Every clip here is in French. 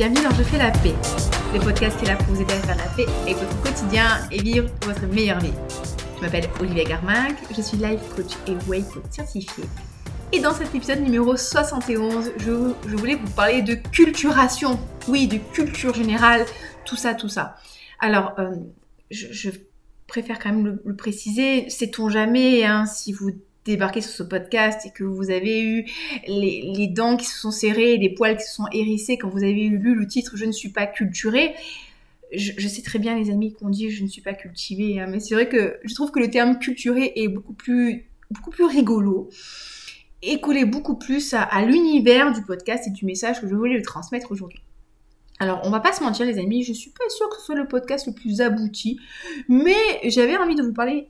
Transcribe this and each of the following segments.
bienvenue dans Je fais la paix, le podcast qui est là pour vous aider à faire la paix avec votre quotidien et vivre votre meilleure vie. Je m'appelle Olivia Garminck, je suis life coach et way coach certifiée. Et dans cet épisode numéro 71, je, je voulais vous parler de culturation, oui, de culture générale, tout ça, tout ça. Alors, euh, je, préfère quand même le, préciser, sait-on jamais hein, si vous débarqué sur ce podcast et que vous avez eu les, dents qui se sont serrées, les poils qui se sont hérissés quand vous avez lu le titre Je ne suis pas culturé, je, sais très bien les amis qu'on dit je ne suis pas cultivé, hein, mais c'est vrai que je trouve que le terme culturé est beaucoup plus, rigolo et collé beaucoup plus à, à l'univers du podcast et du message que je voulais le transmettre aujourd'hui. Alors, on va pas se mentir, les amis, je suis pas sûre que ce soit le podcast le plus abouti, mais j'avais envie de vous parler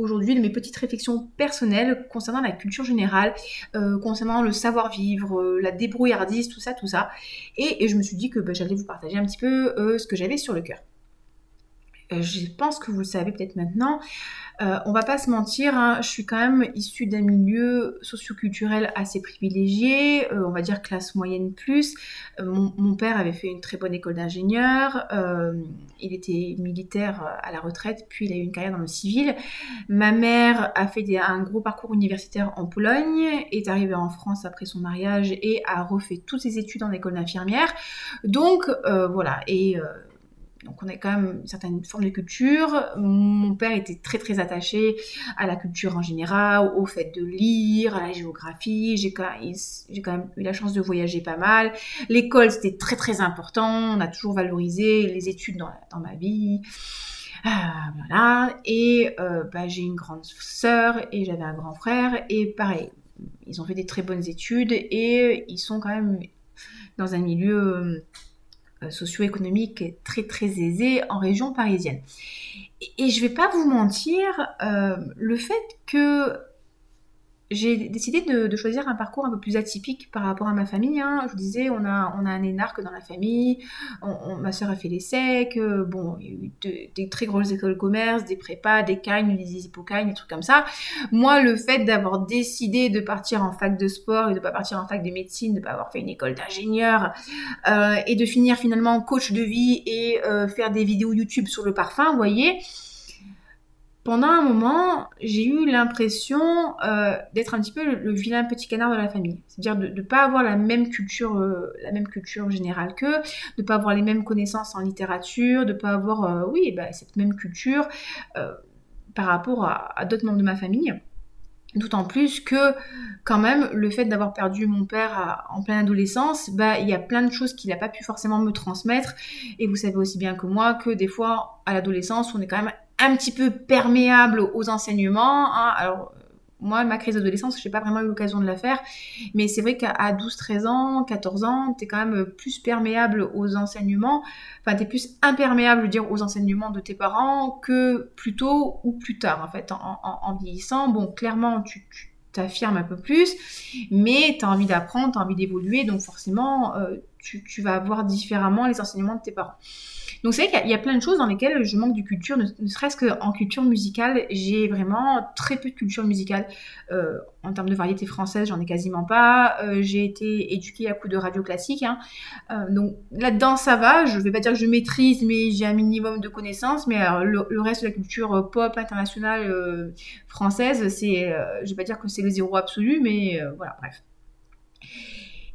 aujourd'hui de mes petites réflexions personnelles concernant la culture générale, euh, concernant le savoir-vivre, euh, la débrouillardise, tout ça, tout ça. Et, je me suis dit que bah, j'allais vous partager un petit peu euh, ce que j'avais sur le cœur. Je pense que vous le savez peut-être maintenant. Euh, on va pas se mentir, hein, je suis quand même issue d'un milieu socioculturel assez privilégié, euh, on va dire classe moyenne plus. Euh, mon, père avait fait une très bonne école d'ingénieur, il était militaire à la retraite, puis il a eu une carrière dans le civil. Ma mère a fait un gros parcours universitaire en Pologne, est arrivée en France après son mariage et a refait toutes ses études en école d'infirmière. Donc voilà, et donc on a quand même une certaine forme de culture. Mon père était très très attaché à la culture en général, au fait de lire, à la géographie. J'ai quand, même eu la chance de voyager pas mal. L'école c'était très très important. On a toujours valorisé les études dans, ma vie. Ah, voilà. Et euh, bah, j'ai une grande sœur et j'avais un grand frère. Et pareil, ils ont fait des très bonnes études et ils sont quand même dans un milieu socio-économique très très aisée en région parisienne. Et, je vais pas vous mentir, euh, le fait que j'ai décidé de, choisir un parcours un peu plus atypique par rapport à ma famille. Hein. Je vous disais, on a, on a un énarque dans la famille, ma soeur a fait les secs, euh, bon, il y a eu des très grosses écoles de commerce, des prépas, des cagnes, des hippocagnes, des trucs comme ça. Moi, le fait d'avoir décidé de partir en fac de sport et de pas partir en fac de médecine, de pas avoir fait une école d'ingénieur euh, et de finir finalement coach de vie et euh, faire des vidéos YouTube sur le parfum, vous voyez, pendant un moment, j'ai eu l'impression euh, d'être un petit peu le, vilain petit canard de la famille. C'est-à-dire de ne pas avoir la même culture, euh, la même culture générale qu'eux, de ne pas avoir les mêmes connaissances en littérature, de ne pas avoir, euh, oui, bah, cette même culture par rapport à, d'autres membres de ma famille. D'autant plus que, quand même, le fait d'avoir perdu mon père en pleine adolescence, bah, il y a plein de choses qu'il n'a pas pu forcément me transmettre. Et vous savez aussi bien que moi que des fois, à l'adolescence, on est quand même un petit peu perméable aux enseignements. Hein. Alors, moi, ma crise d'adolescence, je n'ai pas vraiment eu l'occasion de la faire, mais c'est vrai qu'à 12-13 ans, 14 ans, tu es quand même plus perméable aux enseignements, enfin, tu es plus imperméable, dire, aux enseignements de tes parents que plus tôt ou plus tard, en fait, en, vieillissant. Bon, clairement, tu, t'affirmes un peu plus, mais tu as envie d'apprendre, tu as envie d'évoluer, donc forcément, euh, tu, vas voir différemment les enseignements de tes parents. Donc c'est vrai qu'il y, a plein de choses dans lesquelles je manque de culture, ne, serait-ce qu'en culture musicale, j'ai vraiment très peu de culture musicale. Euh, en termes de variété française, j'en ai quasiment pas. Euh, j'ai été éduquée à coup de radio classique. Hein. Euh, donc là-dedans, ça va. Je vais pas dire que je maîtrise, mais j'ai un minimum de connaissances. Mais le, reste de la culture pop internationale française, c'est, je vais pas dire que c'est le zéro absolu, mais voilà, bref.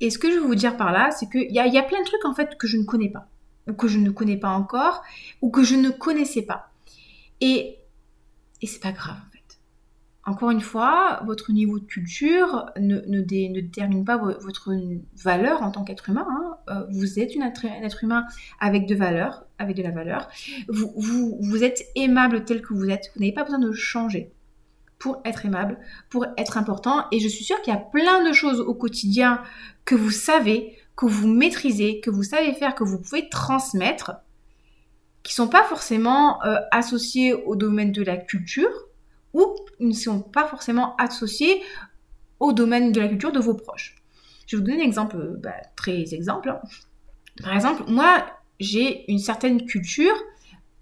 Et ce que je veux vous dire par là, c'est qu'il y a, y a plein de trucs en fait que je ne connais pas ou que je ne connais pas encore, ou que je ne connaissais pas. Et, et c'est pas grave en fait. Encore une fois, votre niveau de culture ne, ne, détermine pas votre valeur en tant qu'être humain. Hein. Euh, vous êtes un être humain avec de valeur, avec de la valeur. Vous, vous, vous êtes aimable tel que vous êtes. Vous n'avez pas besoin de changer pour être aimable, pour être important. Et je suis sûre qu'il y a plein de choses au quotidien que vous savez, que vous maîtrisez, que vous savez faire, que vous pouvez transmettre, qui sont pas forcément euh, associés au domaine de la culture ou ne sont pas forcément associés au domaine de la culture de vos proches. Je vais vous donner un exemple euh, bah, très exemple. Par exemple, moi, j'ai une certaine culture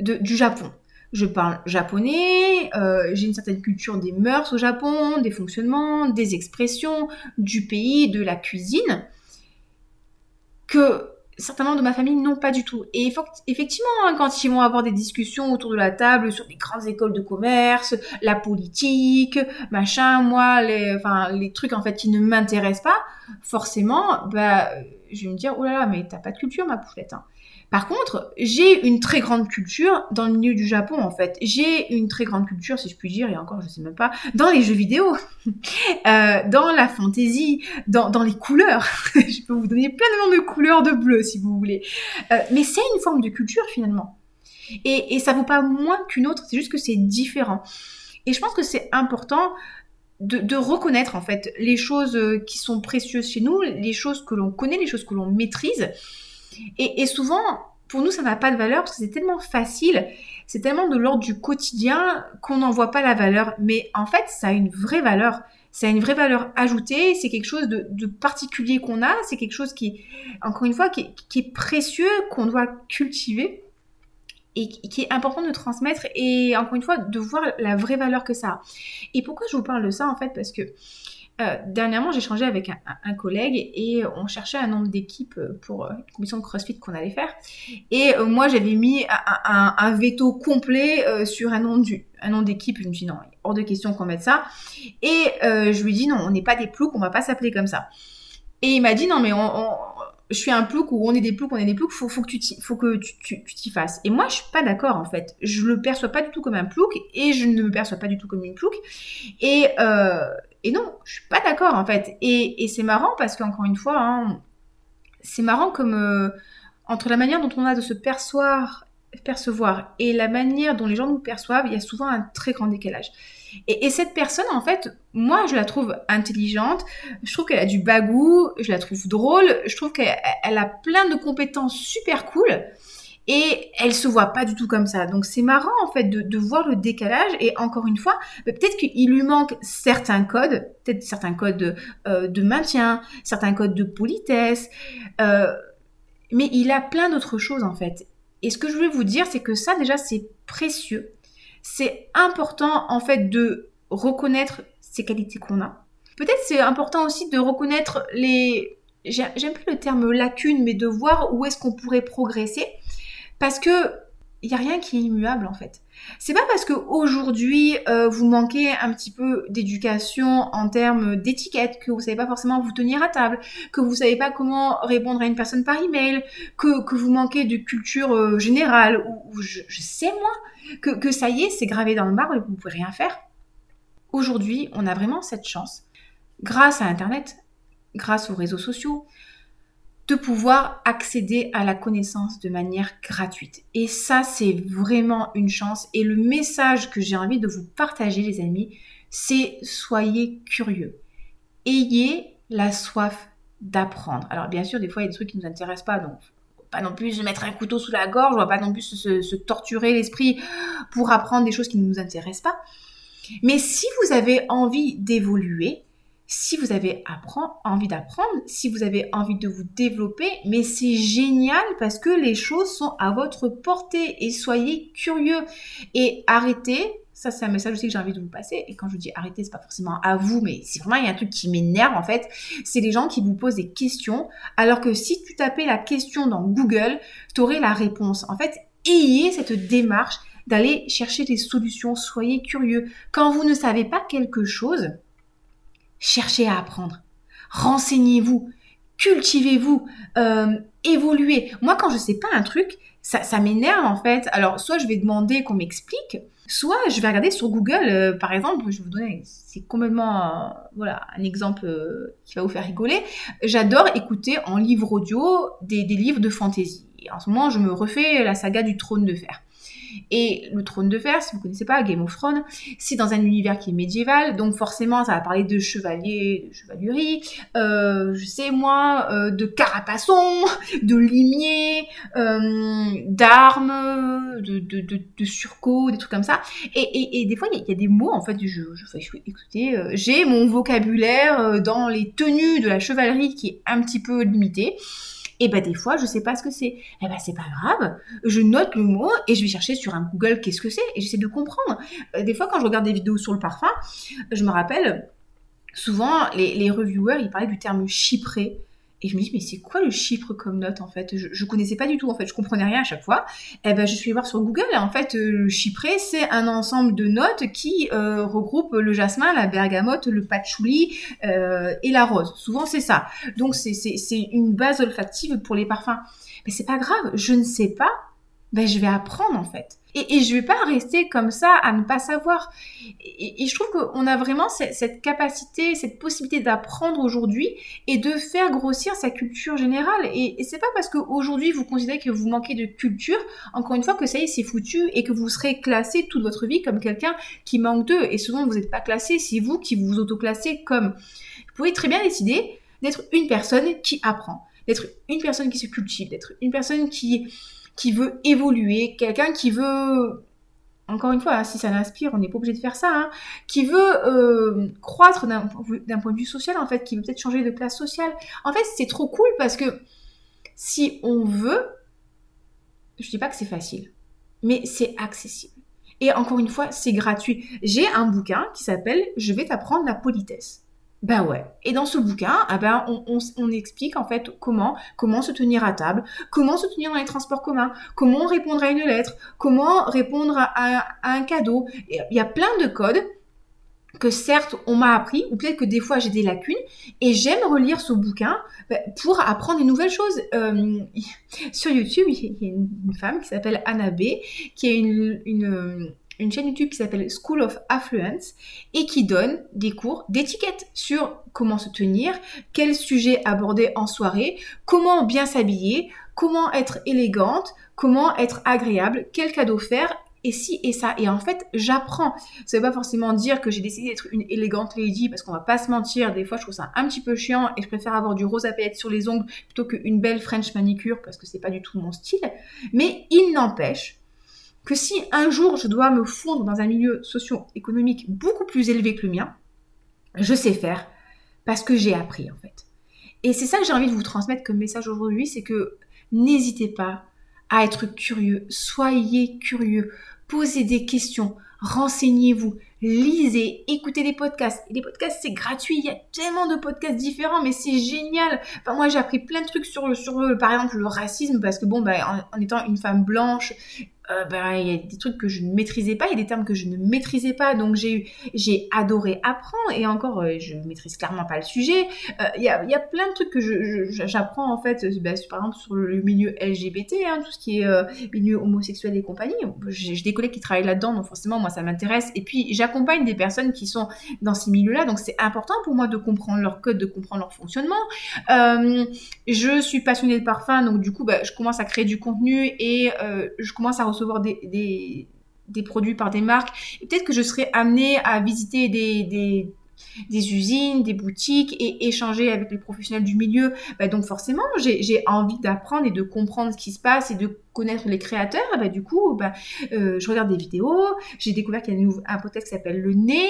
du Japon. Je parle japonais, euh, j'ai une certaine culture des mœurs au Japon, des fonctionnements, des expressions, du pays, de la cuisine que certains membres de ma famille non pas du tout. Et effectivement, hein, quand ils vont avoir des discussions autour de la table sur les grandes écoles de commerce, la politique, machin, moi, les trucs en fait qui ne m'intéressent pas, forcément, bah, je vais me dire, oh là là, mais t'as pas de culture, ma pouflette. Hein. Par contre, j'ai une très grande culture dans le milieu du Japon en fait. J'ai une très grande culture, si je puis dire, et encore je sais même pas, dans les jeux vidéo, euh, dans la fantaisie, dans, dans les couleurs. je peux vous donner plein de noms de couleurs de bleu si vous voulez. Euh, mais c'est une forme de culture finalement. Et, et ça vaut pas moins qu'une autre, c'est juste que c'est différent. Et je pense que c'est important de, de, reconnaître en fait les choses euh, qui sont précieuses chez nous, les choses que l'on connaît, les choses que l'on maîtrise et, souvent, pour nous, ça n'a pas de valeur parce que c'est tellement facile, c'est tellement de l'ordre du quotidien qu'on n'en voit pas la valeur. Mais en fait, ça a une vraie valeur. Ça a une vraie valeur ajoutée, c'est quelque chose de, particulier qu'on a, c'est quelque chose qui, encore une fois, qui est, précieux, qu'on doit cultiver et qui est important de transmettre et encore une fois de voir la vraie valeur que ça a. Et pourquoi je vous parle de ça en fait? Parce que euh, dernièrement, j'ai changé avec un, collègue et on cherchait un nombre d'équipes pour euh, une compétition de CrossFit qu'on allait faire. Et euh, moi, j'avais mis un, veto complet sur un nom un nom d'équipe. Je me suis dit non, hors de question qu'on mette ça. Et je lui dit non, on n'est pas des ploucs, on va pas s'appeler comme ça. Et il m'a dit non, mais on, je suis un plouc ou on est des ploucs, on est des ploucs, faut, faut que tu faut que tu, t'y fasses. Et moi, je suis pas d'accord en fait. Je le perçois pas du tout comme un plouc et je ne me perçois pas du tout comme une plouc. Et et non, je suis pas d'accord en fait. Et, c'est marrant parce qu'encore une fois, hein, c'est marrant comme euh, entre la manière dont on a de se percevoir, percevoir et la manière dont les gens nous perçoivent, il y a souvent un très grand décalage. Et, cette personne, en fait, moi, je la trouve intelligente, je trouve qu'elle a du bagou, je la trouve drôle, je trouve qu'elle a plein de compétences super cool et elle se voit pas du tout comme ça. Donc c'est marrant en fait de, voir le décalage et encore une fois, peut-être qu'il lui manque certains codes, peut-être certains codes euh, de, maintien, certains codes de politesse, euh, mais il a plein d'autres choses en fait. Et ce que je voulais vous dire, c'est que ça déjà c'est précieux, c'est important en fait de reconnaître ces qualités qu'on a. Peut-être c'est important aussi de reconnaître les j'aime plus le terme lacune, mais de voir où est-ce qu'on pourrait progresser. Parce que il n'y a rien qui est immuable en fait. C'est pas parce que aujourd'hui euh, vous manquez un petit peu d'éducation en termes d'étiquette, que vous savez pas forcément vous tenir à table, que vous savez pas comment répondre à une personne par email, que, que vous manquez de culture euh, générale, ou, je, sais moi, que, que ça y est, c'est gravé dans le marbre et que vous pouvez rien faire. Aujourd'hui, on a vraiment cette chance, grâce à Internet, grâce aux réseaux sociaux, de pouvoir accéder à la connaissance de manière gratuite. Et ça, c'est vraiment une chance. Et le message que j'ai envie de vous partager, les amis, c'est soyez curieux. Ayez la soif d'apprendre. Alors bien sûr, des fois, il y a des trucs qui ne nous intéressent pas, donc pas non plus se mettre un couteau sous la gorge, on va pas non plus se, se torturer l'esprit pour apprendre des choses qui ne nous intéressent pas. Mais si vous avez envie d'évoluer, si vous avez envie d'apprendre, si vous avez envie de vous développer, mais c'est génial parce que les choses sont à votre portée et soyez curieux et arrêtez. Ça, c'est un message aussi que j'ai envie de vous passer. Et quand je dis arrêtez, c'est pas forcément à vous, mais c'est vraiment, il y a un truc qui m'énerve, en fait. C'est les gens qui vous posent des questions, alors que si tu tapais la question dans Google, tu aurais la réponse. En fait, ayez cette démarche d'aller chercher des solutions. Soyez curieux. Quand vous ne savez pas quelque chose, cherchez à apprendre. Renseignez-vous, cultivez-vous, euh, évoluez. Moi, quand je sais pas un truc, ça, ça m'énerve en fait. Alors, soit je vais demander qu'on m'explique, soit je vais regarder sur Google. Euh, par exemple, je vais vous donner, c'est complètement, euh, voilà, un exemple qui va vous faire rigoler. J'adore écouter en livre audio des, des livres de fantasy. en ce moment, je me refais la saga du Trône de Fer. Et le trône de fer, si vous connaissez pas, Game of Thrones, c'est dans un univers qui est médiéval, donc forcément ça va parler de chevaliers, de chevalerie, euh, je sais moi, euh, de carapaçons, de limiers, euh, d'armes, de, de, surcots, des trucs comme ça. Et, et, des fois il y, a des mots en fait, j'ai mon vocabulaire dans les tenues de la chevalerie qui est un petit peu limité. Et ben des fois, je sais pas ce que c'est. Eh ben c'est pas grave, je note le mot et je vais chercher sur un Google qu'est-ce que c'est et j'essaie de comprendre. Euh, des fois, quand je regarde des vidéos sur le parfum, je me rappelle souvent les, les reviewers ils parlaient du terme chypré Et je me dis, mais c'est quoi le chiffre comme note en fait? Je, je connaissais pas du tout en fait, je comprenais rien à chaque fois. Et eh ben je suis voir sur Google et en fait euh, le chiffré c'est un ensemble de notes qui euh, regroupe le jasmin, la bergamote, le patchouli euh, et la rose. Souvent c'est ça. Donc c'est une base olfactive pour les parfums. Mais c'est pas grave, je ne sais pas, ben je vais apprendre en fait. Et, et je vais pas rester comme ça à ne pas savoir. Et, je trouve qu'on a vraiment cette, capacité, cette possibilité d'apprendre aujourd'hui et de faire grossir sa culture générale. Et, et c'est pas parce qu'aujourd'hui vous considérez que vous manquez de culture, encore une fois, que ça y est, c'est foutu et que vous serez classé toute votre vie comme quelqu'un qui manque d'eux. Et souvent, vous n'êtes pas classé, c'est vous qui vous autoclassez comme. Vous pouvez très bien décider d'être une personne qui apprend, d'être une personne qui se cultive, d'être une personne qui qui veut évoluer, quelqu'un qui veut, encore une fois, hein, si ça l'inspire, on n'est pas obligé de faire ça, hein, qui veut euh, croître d'un point de vue social, en fait, qui veut peut-être changer de classe sociale. En fait, c'est trop cool parce que si on veut, je dis pas que c'est facile, mais c'est accessible. Et encore une fois, c'est gratuit. J'ai un bouquin qui s'appelle Je vais t'apprendre la politesse. Ben ouais. Et dans ce bouquin, ah ben on, on, explique en fait comment comment se tenir à table, comment se tenir dans les transports communs, comment répondre à une lettre, comment répondre à, un cadeau. Il y a plein de codes que certes on m'a appris, ou peut-être que des fois j'ai des lacunes, et j'aime relire ce bouquin ben, pour apprendre des nouvelles choses. Euh, sur YouTube, il y a une, femme qui s'appelle Anna B, qui est une, une une chaîne YouTube qui s'appelle School of Affluence et qui donne des cours d'étiquette sur comment se tenir, quels sujets aborder en soirée, comment bien s'habiller, comment être élégante, comment être agréable, quel cadeau faire et si et ça. Et en fait, j'apprends. Ça veut pas forcément dire que j'ai décidé d'être une élégante lady parce qu'on va pas se mentir. Des fois, je trouve ça un petit peu chiant et je préfère avoir du rose à paillettes sur les ongles plutôt qu'une belle French manicure parce que c'est pas du tout mon style. Mais il n'empêche que si un jour je dois me fondre dans un milieu socio-économique beaucoup plus élevé que le mien, je sais faire parce que j'ai appris en fait. Et c'est ça que j'ai envie de vous transmettre comme message aujourd'hui, c'est que n'hésitez pas à être curieux, soyez curieux, posez des questions, renseignez-vous, lisez, écoutez des podcasts. Les podcasts, c'est gratuit. Il y a tellement de podcasts différents, mais c'est génial. Moi, j'ai appris plein de trucs sur, sur par exemple, le racisme, parce que bon, bah, en étant une femme blanche euh, ben, il y a des trucs que je ne maîtrisais pas, il y a des termes que je ne maîtrisais pas, donc j'ai j'ai adoré apprendre et encore euh, je maîtrise clairement pas le sujet. Euh, il y, a, y a plein de trucs que j'apprends en fait, ben, par exemple sur le milieu LGBT, hein, tout ce qui est milieu homosexuel et compagnie. J'ai des collègues qui travaillent là-dedans, donc forcément moi ça m'intéresse. Et puis j'accompagne des personnes qui sont dans ces milieux-là, donc c'est important pour moi de comprendre leur code, de comprendre leur fonctionnement. je suis passionnée de parfum, donc du coup ben, je commence à créer du contenu et je commence à recevoir des, des, produits par des marques. Et peut-être que je serai amenée à visiter des, des, usines, des boutiques et échanger avec les professionnels du milieu. Bah, donc forcément, j'ai envie d'apprendre et de comprendre ce qui se passe et de connaître les créateurs. Bah, du coup, bah, euh, je regarde des vidéos. J'ai découvert qu'il y a un podcast qui s'appelle Le Nez.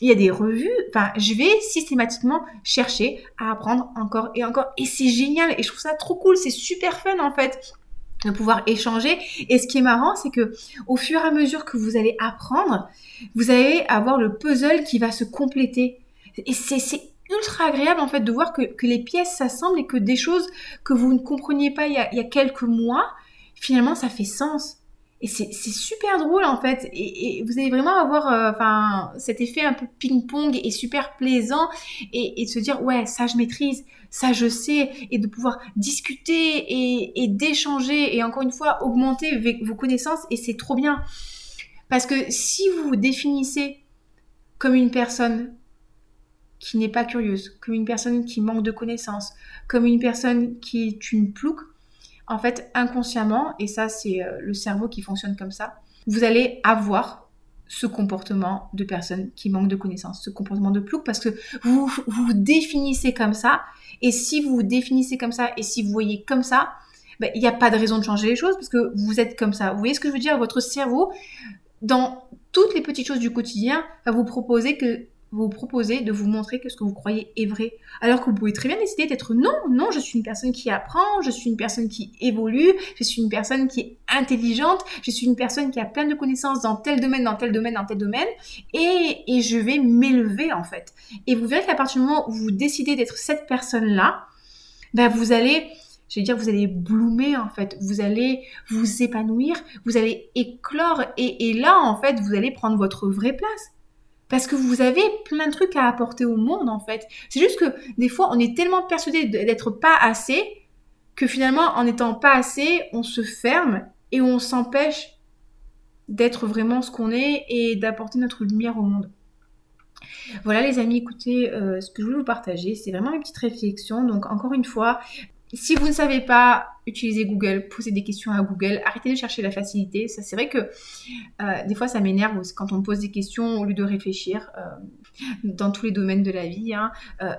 Il y a des revues. Enfin, je vais systématiquement chercher à apprendre encore et encore. Et c'est génial. Et je trouve ça trop cool. C'est super fun en fait de pouvoir échanger. Et ce qui est marrant, c'est que au fur et à mesure que vous allez apprendre, vous allez avoir le puzzle qui va se compléter. Et c'est ultra agréable en fait de voir que, les pièces s'assemblent et que des choses que vous ne compreniez pas il y a quelques mois, finalement ça fait sens. Et c'est super drôle en fait. Et, vous allez vraiment avoir euh, cet effet un peu ping-pong et super plaisant et, et de se dire ouais ça je maîtrise, ça je sais et de pouvoir discuter et, et d'échanger et encore une fois augmenter vos connaissances et c'est trop bien. Parce que si vous vous définissez comme une personne qui n'est pas curieuse, comme une personne qui manque de connaissances, comme une personne qui est une plouque, en fait, inconsciemment, et ça c'est euh, le cerveau qui fonctionne comme ça, vous allez avoir ce comportement de personne qui manque de connaissances, ce comportement de plouc, parce que vous vous définissez comme ça, et si vous vous définissez comme ça, et si vous voyez comme ça, ben, il n'y a pas de raison de changer les choses, parce que vous êtes comme ça. Vous voyez ce que je veux dire? Votre cerveau, dans toutes les petites choses du quotidien, va vous proposer que vous proposez de vous montrer que ce que vous croyez est vrai. Alors que vous pouvez très bien décider d'être non, non, je suis une personne qui apprend, je suis une personne qui évolue, je suis une personne qui est intelligente, je suis une personne qui a plein de connaissances dans tel domaine, dans tel domaine, dans tel domaine, et, et je vais m'élever en fait. Et vous verrez qu'à partir du moment où vous décidez d'être cette personne-là, ben vous allez, je vais dire, vous allez bloomer en fait, vous allez vous épanouir, vous allez éclore et, et là en fait vous allez prendre votre vraie place. Parce que vous avez plein de trucs à apporter au monde en fait. C'est juste que des fois on est tellement persuadé d'être pas assez que finalement en n'étant pas assez on se ferme et on s'empêche d'être vraiment ce qu'on est et d'apporter notre lumière au monde. Voilà les amis, écoutez, euh, ce que je voulais vous partager, c'est vraiment une petite réflexion. Donc encore une fois, si vous ne savez pas utiliser Google, posez des questions à Google, arrêtez de chercher la facilité. Ça, c'est vrai que euh, des fois, ça m'énerve quand on pose des questions au lieu de réfléchir euh, dans tous les domaines de la vie. Hein. Euh,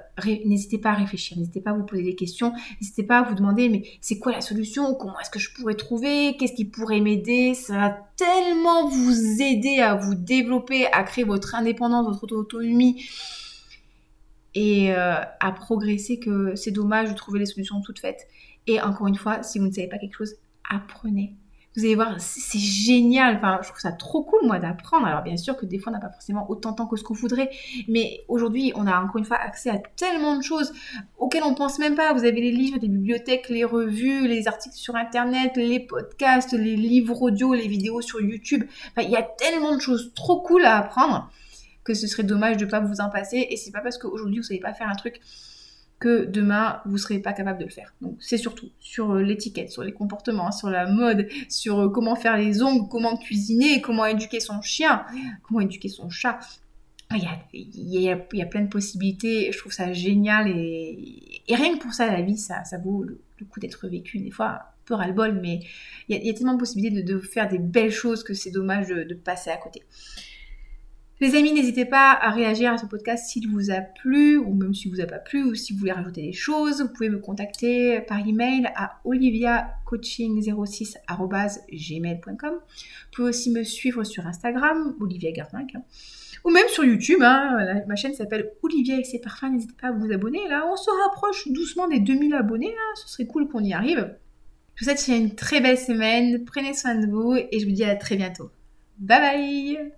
n'hésitez pas à réfléchir, n'hésitez pas à vous poser des questions, n'hésitez pas à vous demander mais c'est quoi la solution? Comment est-ce que je pourrais trouver? Qu'est-ce qui pourrait m'aider? Ça va tellement vous aider à vous développer, à créer votre indépendance, votre autonomie et euh, à progresser que c'est dommage de trouver les solutions toutes faites. Et encore une fois, si vous ne savez pas quelque chose, apprenez. Vous allez voir, c'est génial. Enfin, je trouve ça trop cool, moi, d'apprendre. Alors, bien sûr que des fois, on n'a pas forcément autant de temps que ce qu'on voudrait. Mais aujourd'hui, on a encore une fois accès à tellement de choses auxquelles on pense même pas. Vous avez les livres, les bibliothèques, les revues, les articles sur Internet, les podcasts, les livres audio, les vidéos sur YouTube. Enfin, il y a tellement de choses trop cool à apprendre que ce serait dommage de ne pas vous en passer. Et c'est pas parce qu'aujourd'hui vous savez pas faire un truc que demain vous serez pas capable de le faire. Donc c'est surtout sur euh, l'étiquette, sur les comportements, sur la mode, sur euh, comment faire les ongles, comment cuisiner, comment éduquer son chien, comment éduquer son chat. Il y, a, il, y a, plein de possibilités, je trouve ça génial et, rien que pour ça la vie ça, ça vaut le, coup d'être vécu des fois un peu ras-le-bol mais il y, a, tellement de possibilités de, faire des belles choses que c'est dommage de passer à côté. Les amis, n'hésitez pas à réagir à ce podcast s'il vous a plu, ou même s'il vous a pas plu, ou si vous voulez rajouter des choses. Vous pouvez me contacter par email à oliviacoaching06.gmail.com. Vous pouvez aussi me suivre sur Instagram, Olivia Garminck, hein. ou même sur YouTube. Hein. ma chaîne s'appelle Olivia et ses parfums. N'hésitez pas à vous abonner. Là, on se rapproche doucement des 2000 abonnés. Ce serait cool qu'on y arrive. Je vous souhaite une très belle semaine. Prenez soin de vous et je vous dis à très bientôt. Bye bye